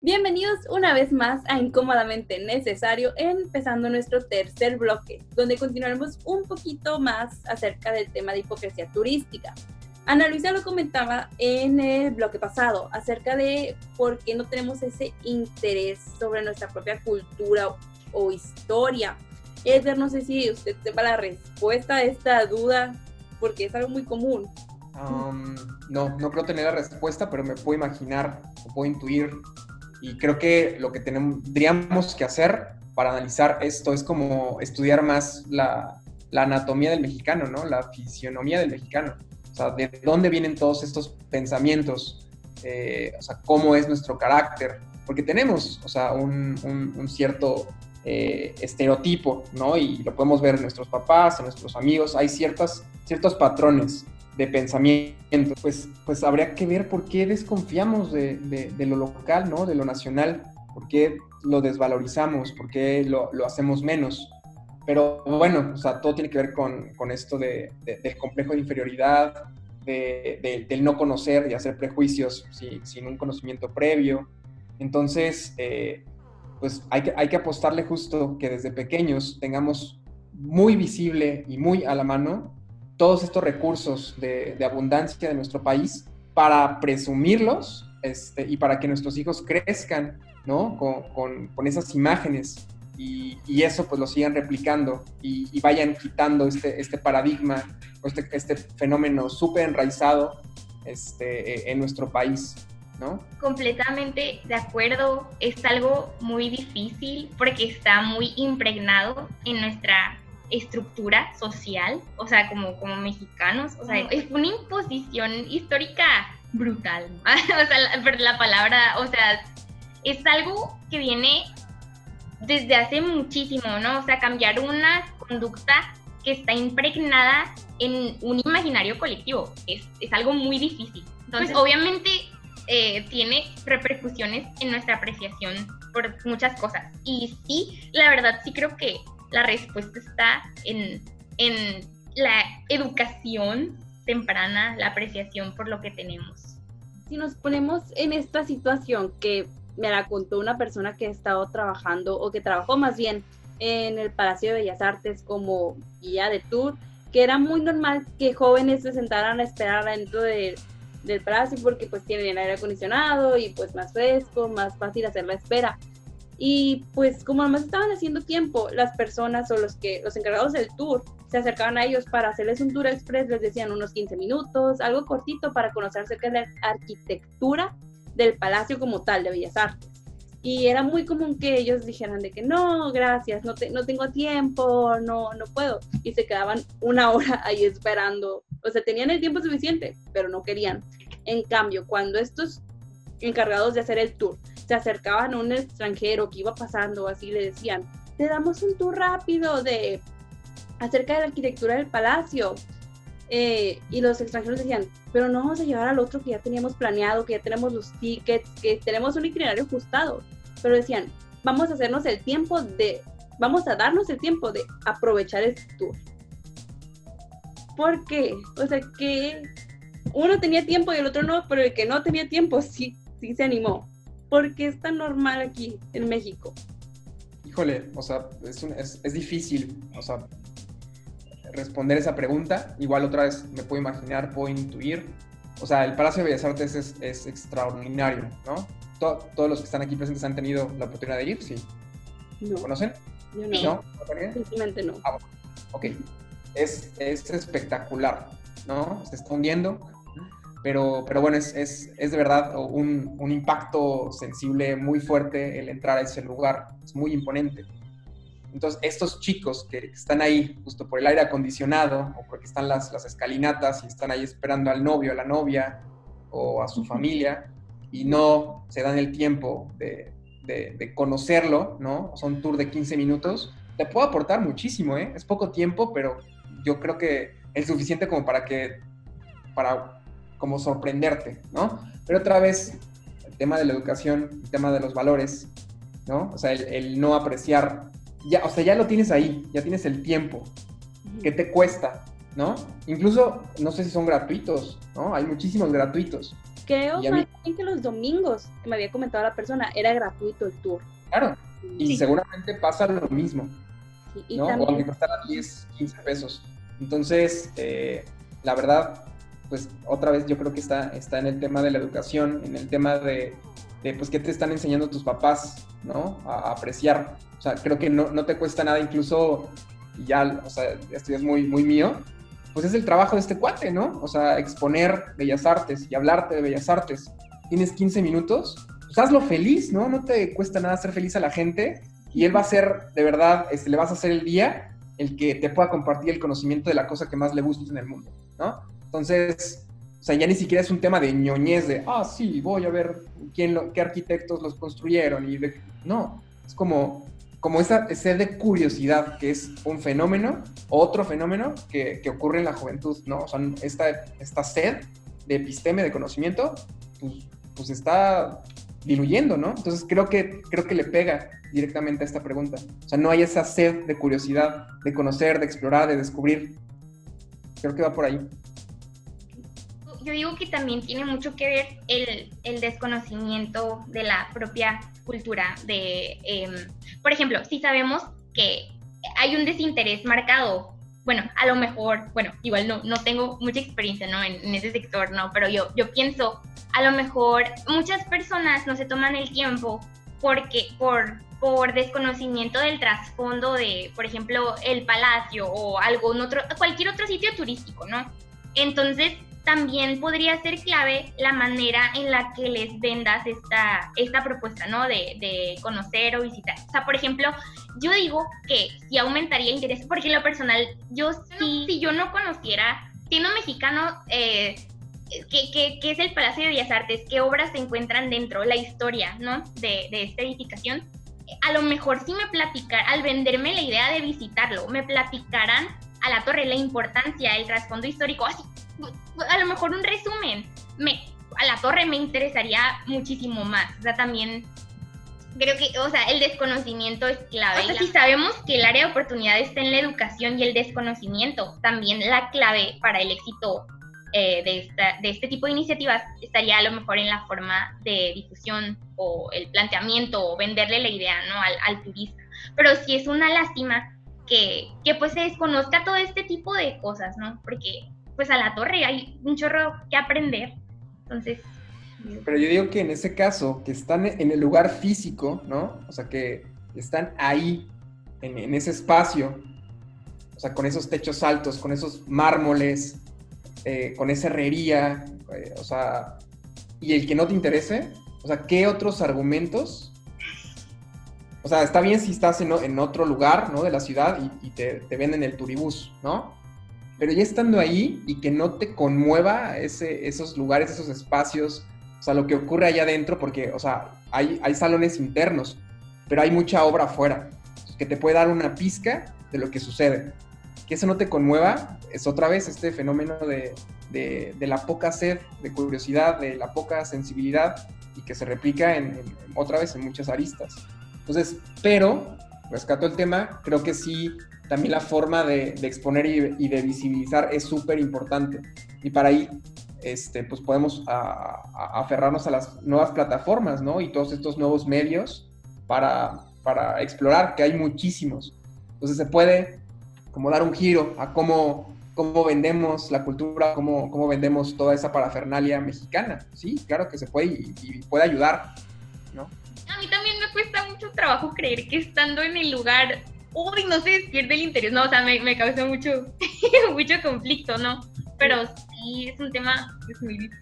Bienvenidos una vez más a Incómodamente Necesario, empezando nuestro tercer bloque, donde continuaremos un poquito más acerca del tema de hipocresía turística. Ana Luisa lo comentaba en el bloque pasado acerca de por qué no tenemos ese interés sobre nuestra propia cultura o historia. Edgar, no sé si usted sepa la respuesta a esta duda, porque es algo muy común. Um, no, no creo tener la respuesta, pero me puedo imaginar o puedo intuir y creo que lo que tendríamos que hacer para analizar esto es como estudiar más la, anatomía del mexicano, ¿no? La fisionomía del mexicano. O sea, de dónde vienen todos estos pensamientos, eh, o sea, cómo es nuestro carácter, porque tenemos, o sea, un, cierto eh, estereotipo, ¿no? Y lo podemos ver en nuestros papás, en nuestros amigos, hay ciertas, ciertos patrones de pensamiento, pues, pues habría que ver por qué desconfiamos de, lo local, ¿no? De lo nacional, por qué lo desvalorizamos, por qué lo, hacemos menos. Pero bueno, o sea, todo tiene que ver con, esto de, del complejo de inferioridad, del no conocer y hacer prejuicios sin un conocimiento previo. Entonces, eh, pues hay que, hay que apostarle justo que desde pequeños tengamos muy visible y muy a la mano todos estos recursos de, abundancia de nuestro país para presumirlos este, y para que nuestros hijos crezcan ¿no? con, esas imágenes y, eso pues lo sigan replicando y, vayan quitando este, este paradigma, este, este fenómeno súper enraizado este, en nuestro país. ¿No? Completamente de acuerdo, es algo muy difícil porque está muy impregnado en nuestra estructura social, o sea, como, como mexicanos, o sea, es una imposición histórica brutal, o sea, la, la palabra, o sea, es algo que viene desde hace muchísimo, ¿no? O sea, cambiar una conducta que está impregnada en un imaginario colectivo es, es algo muy difícil. Entonces, pues obviamente, eh, tiene repercusiones en nuestra apreciación por muchas cosas. Y sí, la verdad, sí creo que la respuesta está en, la educación temprana, la apreciación por lo que tenemos. Si nos ponemos en esta situación que me la contó una persona que ha estado trabajando o que trabajó más bien en el Palacio de Bellas Artes como guía de tour, que era muy normal que jóvenes se sentaran a esperar dentro del palacio porque pues tienen aire acondicionado y pues más fresco, más fácil hacer la espera. Y pues como además estaban haciendo tiempo, las personas o los que los encargados del tour se acercaban a ellos para hacerles un tour express, les decían unos 15 minutos, algo cortito para conocer acerca de la arquitectura del palacio como tal de Bellas Artes. Y era muy común que ellos dijeran de que no, gracias, no, no tengo tiempo, no, no puedo. Y se quedaban una hora ahí esperando. O sea, tenían el tiempo suficiente, pero no querían. En cambio, cuando estos encargados de hacer el tour se acercaban a un extranjero que iba pasando, así le decían, te damos un tour rápido de acerca de la arquitectura del palacio. Eh, y los extranjeros decían, pero no vamos a llevar al otro que ya teníamos planeado, que ya tenemos los tickets, que tenemos un itinerario ajustado. Pero decían, vamos a hacernos el tiempo de, vamos a darnos el tiempo de aprovechar este tour. ¿Por qué? O sea, que uno tenía tiempo y el otro no, pero el que no tenía tiempo sí, sí se animó. ¿Por qué es tan normal aquí en México? Híjole, o sea, es, es, difícil, o sea, responder esa pregunta. Igual otra vez me puedo imaginar, puedo intuir. O sea, el Palacio de Bellas Artes es, es extraordinario, ¿no? todos los que están aquí presentes han tenido la oportunidad de ir, sí. ¿Lo conocen? Yo no. ¿No? Simplemente no. Ah, ok. Es, es espectacular, ¿no? Se está hundiendo, pero, pero bueno, es, es, es de verdad un, un, impacto sensible muy fuerte el entrar a ese lugar, es muy imponente. Entonces, estos chicos que están ahí justo por el aire acondicionado o porque están las, las escalinatas y están ahí esperando al novio, a la novia o a su familia y no se dan el tiempo de, de, de conocerlo, ¿no? Son tour de 15 minutos, te puedo aportar muchísimo, ¿eh? Es poco tiempo, pero yo creo que es suficiente como para que, para como sorprenderte, ¿no? Pero otra vez, el tema de la educación, el tema de los valores, ¿no? O sea, el, no apreciar, ya, o sea, ya lo tienes ahí, ya tienes el tiempo, ¿qué te cuesta, ¿no? Incluso, no sé si son gratuitos, ¿no? Hay muchísimos gratuitos. Creo también que los domingos, que me había comentado la persona, era gratuito el tour. Claro, y seguramente pasa lo mismo. ¿no? O aunque costara 10, 15 pesos. Entonces, eh, la verdad, pues otra vez yo creo que está, está en el tema de la educación, en el tema de, pues, qué te están enseñando tus papás, ¿no? A, apreciar. O sea, creo que no, no, te cuesta nada, incluso, ya, o sea, esto es muy, muy mío, pues es el trabajo de este cuate, ¿no? O sea, exponer bellas artes y hablarte de bellas artes. Tienes 15 minutos, pues hazlo feliz, ¿no? No te cuesta nada ser feliz a la gente y él va a ser, de verdad, este, le vas a hacer el día el que te pueda compartir el conocimiento de la cosa que más le gusta en el mundo, ¿no? Entonces, o sea, ya ni siquiera es un tema de ñoñez de, ah, sí, voy a ver quién lo, qué arquitectos los construyeron y de... No, es como, como esa sed de curiosidad, que es un fenómeno, otro fenómeno que, que ocurre en la juventud, ¿no? O sea, esta, esta sed de episteme, de conocimiento, pues, pues está diluyendo, ¿no? Entonces creo que, creo que le pega directamente a esta pregunta. O sea, no hay esa sed de curiosidad, de conocer, de explorar, de descubrir. Creo que va por ahí. Yo digo que también tiene mucho que ver el, el desconocimiento de la propia cultura. De, em, por ejemplo, si sabemos que hay un desinterés marcado bueno, a lo mejor, bueno, igual no, no tengo mucha experiencia, ¿no? En, en, ese sector, ¿no? Pero yo, yo pienso, a lo mejor muchas personas no se toman el tiempo porque, por, por desconocimiento del trasfondo de, por ejemplo, el palacio o algún otro, cualquier otro sitio turístico, ¿no? Entonces, también podría ser clave la manera en la que les vendas esta, esta propuesta, ¿no? De, de, conocer o visitar. O sea, por ejemplo, yo digo que si aumentaría el interés, porque en lo personal, yo sí, si yo no conociera, siendo mexicano, eh, ¿qué, es el Palacio de Bellas Artes? ¿Qué obras se encuentran dentro? La historia, ¿no? De, de esta edificación. A lo mejor sí me platicar, al venderme la idea de visitarlo, me platicarán a la torre la importancia, el trasfondo histórico, así a lo mejor un resumen. Me, a la torre me interesaría muchísimo más. O sea, también creo que, o sea, el desconocimiento es clave. O si sabemos que el área de oportunidad está en la educación y el desconocimiento, también la clave para el éxito eh, de, esta, de este tipo de iniciativas estaría a lo mejor en la forma de difusión o el planteamiento o venderle la idea ¿no? al, al turista. Pero si es una lástima que, que pues se desconozca todo este tipo de cosas, ¿no? Porque pues a la torre, hay un chorro que aprender. Entonces... Pero yo digo que en ese caso, que están en el lugar físico, ¿no? O sea, que están ahí, en, ese espacio, o sea, con esos techos altos, con esos mármoles, eh, con esa herrería, eh, o sea, y el que no te interese, o sea, ¿qué otros argumentos? O sea, está bien si estás en, otro lugar, ¿no? De la ciudad y, te, te, venden el turibús, ¿no? Pero ya estando ahí y que no te conmueva ese, esos lugares, esos espacios, o sea, lo que ocurre allá adentro, porque, o sea, hay, hay salones internos, pero hay mucha obra afuera, que te puede dar una pizca de lo que sucede. Que eso no te conmueva es otra vez este fenómeno de, de, la poca sed, de curiosidad, de la poca sensibilidad y que se replica en, otra vez en muchas aristas. Entonces, pero, rescato el tema, creo que sí también la forma de, exponer y, de visibilizar es súper importante. Y para ahí, este, pues podemos aferrarnos a las nuevas plataformas, ¿no? Y todos estos nuevos medios para, para explorar, que hay muchísimos. Entonces se puede como dar un giro a cómo, cómo vendemos la cultura, cómo, cómo vendemos toda esa parafernalia mexicana. Sí, claro que se puede y, y puede ayudar, me cuesta mucho trabajo creer que estando en el lugar uy, no se pierde el interés, no, o sea, me, me causa mucho, mucho conflicto, ¿no? Pero sí, es un tema es muy difícil.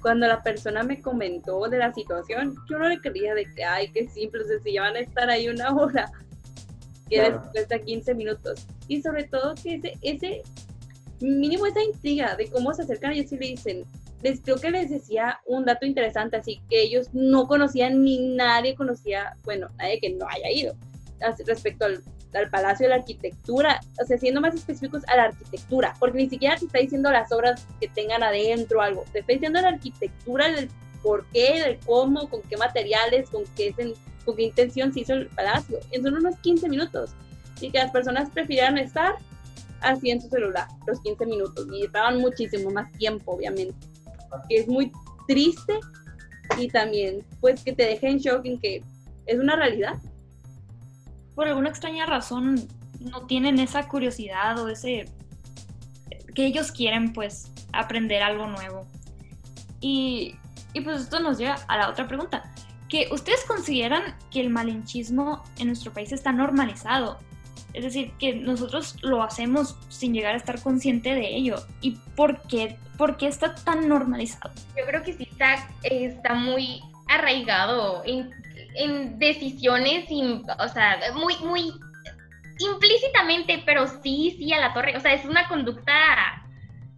Cuando la persona me comentó de la situación, yo no le quería de que, ay, qué simple, o sea, si ya van a estar ahí una hora, que después de 15 minutos. Y sobre todo que ese, ese, mínimo esa intriga de cómo se acercan y así le dicen, les creo que les decía un dato interesante, así que ellos no conocían ni nadie conocía, bueno, nadie que no haya ido respecto al al Palacio de la Arquitectura, o sea, siendo más específicos a la arquitectura, porque ni siquiera te está diciendo las obras que tengan adentro algo, te está diciendo la arquitectura, del por qué, del cómo, con qué materiales, con qué, con qué intención se hizo el palacio. En solo unos 15 minutos. Y que las personas prefirieran estar así en su celular, los 15 minutos, y estaban muchísimo más tiempo, obviamente. Que es muy triste y también pues que te deje en shock en que es una realidad. Por alguna extraña razón no tienen esa curiosidad o ese que ellos quieren pues aprender algo nuevo. Y, y pues esto nos lleva a la otra pregunta, que ustedes consideran que el malinchismo en nuestro país está normalizado. Es decir, que nosotros lo hacemos sin llegar a estar consciente de ello. ¿Y por qué, por qué está tan normalizado? Yo creo que sí está, está muy arraigado en, en decisiones, o sea, muy, muy implícitamente, pero sí, sí a la torre. O sea, es una conducta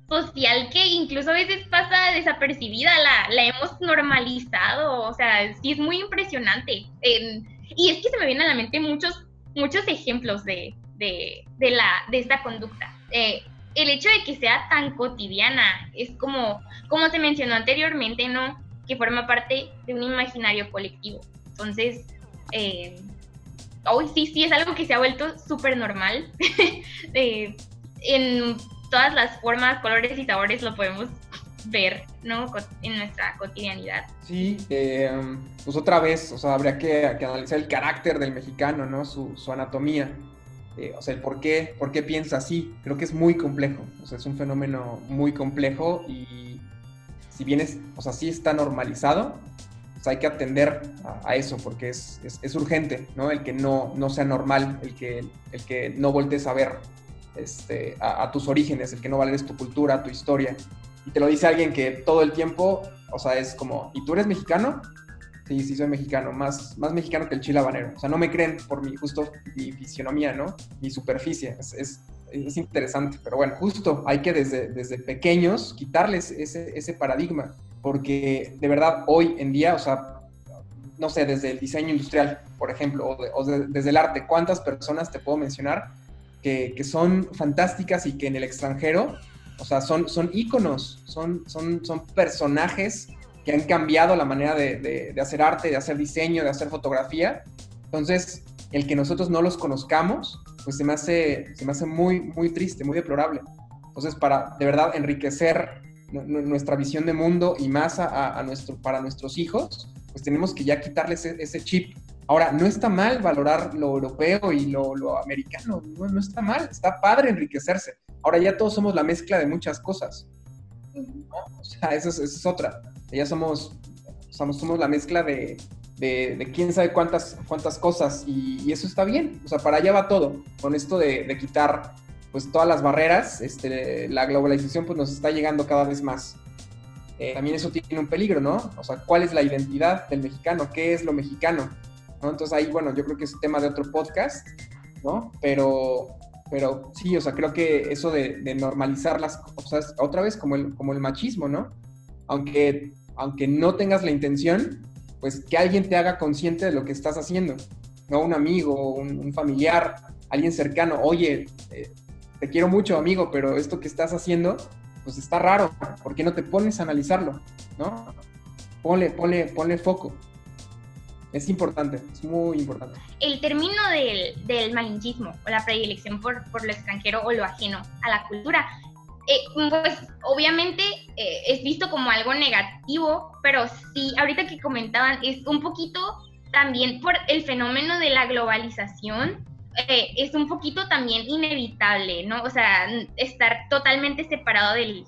social que incluso a veces pasa desapercibida, la, la hemos normalizado, o sea, sí es muy impresionante. y es que se me vienen a la mente muchos, muchos ejemplos de, de, de la, de esta conducta. Eh, el hecho de que sea tan cotidiana es como, como se mencionó anteriormente, ¿no? Que forma parte de un imaginario colectivo. Entonces, eh, hoy sí, sí es algo que se ha vuelto súper normal. eh, en todas las formas, colores y sabores lo podemos ver, ¿no? En nuestra cotidianidad. Sí, eh, pues otra vez, o sea, habría que, analizar el carácter del mexicano, ¿no? Su, anatomía. Eh, o sea, el por qué, piensa así. Creo que es muy complejo. O sea, es un fenómeno muy complejo y si bien es, o sea, sí está normalizado, pues hay que atender a, eso porque es, es, urgente, ¿no? El que no, no sea normal, el que, el que no voltees a ver este, a, tus orígenes, el que no valores tu cultura, tu historia. Y te lo dice alguien que todo el tiempo, o sea, es como, ¿y tú eres mexicano? Sí, sí, soy mexicano, más, más mexicano que el chile habanero. O sea, no me creen por mi justo mi fisionomía, ¿no? Mi superficie. Es, es, es, interesante, pero bueno, justo hay que desde, desde pequeños quitarles ese, ese paradigma, porque de verdad hoy en día, o sea, no sé, desde el diseño industrial, por ejemplo, o, o desde el arte, ¿cuántas personas te puedo mencionar que, son fantásticas y que en el extranjero, o sea, son, son íconos, son, son, son personajes que han cambiado la manera de, hacer arte, de hacer diseño, de hacer fotografía. Entonces, el que nosotros no los conozcamos, pues se me hace, se me hace muy, muy triste, muy deplorable. Entonces, para de verdad enriquecer nuestra visión de mundo y más a, nuestro, para nuestros hijos, pues tenemos que ya quitarles ese chip Ahora, no está mal valorar lo europeo y lo, americano, no, está mal, está padre enriquecerse. Ahora ya todos somos la mezcla de muchas cosas. O sea, eso es, otra. Ya somos, somos, somos la mezcla de, quién sabe cuántas, cuántas cosas y, eso está bien. O sea, para allá va todo. Con esto de, quitar pues todas las barreras, este, la globalización pues nos está llegando cada vez más. Eh, también eso tiene un peligro, ¿no? O sea, ¿cuál es la identidad del mexicano? ¿Qué es lo mexicano? Entonces ahí, bueno, yo creo que es tema de otro podcast, ¿no? Pero, pero sí, o sea, creo que eso de, normalizar las cosas, otra vez como el, como el machismo, ¿no? Aunque, aunque no tengas la intención, pues que alguien te haga consciente de lo que estás haciendo, ¿no? Un amigo, un, familiar, alguien cercano, oye, eh, te quiero mucho, amigo, pero esto que estás haciendo, pues está raro, ¿por qué no te pones a analizarlo, ¿no? Ponle, ponle, ponle foco. Es importante, es muy importante. El término del, del malinchismo o la predilección por, por, lo extranjero o lo ajeno a la cultura, eh, pues obviamente eh, es visto como algo negativo, pero sí, ahorita que comentaban, es un poquito también por el fenómeno de la globalización, eh, es un poquito también inevitable, ¿no? O sea, estar totalmente separado del...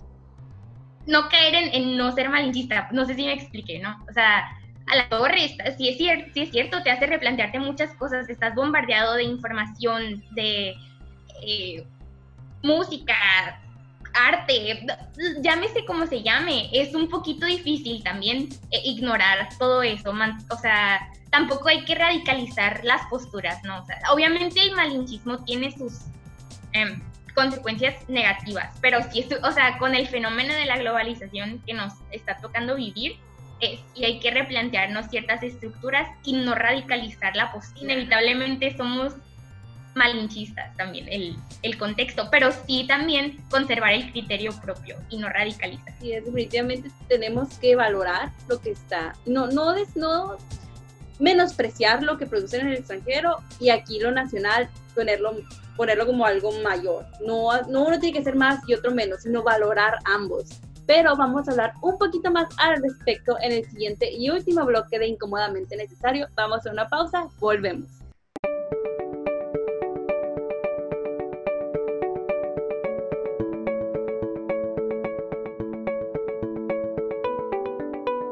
No caer en, en no ser malinchista, no sé si me expliqué, ¿no? O sea, a la torre, si es, cierto, si es cierto, te hace replantearte muchas cosas, estás bombardeado de información, de eh, música, arte, llámese como se llame, es un poquito difícil también eh, ignorar todo eso, o sea, tampoco hay que radicalizar las posturas, ¿no? obviamente el malinchismo tiene sus em, consecuencias negativas, pero si, o sea, con el fenómeno de la globalización que nos está tocando vivir, y hay que replantearnos ciertas estructuras y no radicalizar la postura. Inevitablemente somos malinchistas también, el, el, contexto, pero sí también conservar el criterio propio y no radicalizar. Sí, definitivamente tenemos que valorar lo que está, no, no, no menospreciar lo que producen en el extranjero y aquí lo nacional ponerlo, ponerlo como algo mayor. No, no uno tiene que ser más y otro menos, sino valorar ambos pero vamos a hablar un poquito más al respecto en el siguiente y último bloque de Incómodamente Necesario. Vamos a una pausa, volvemos.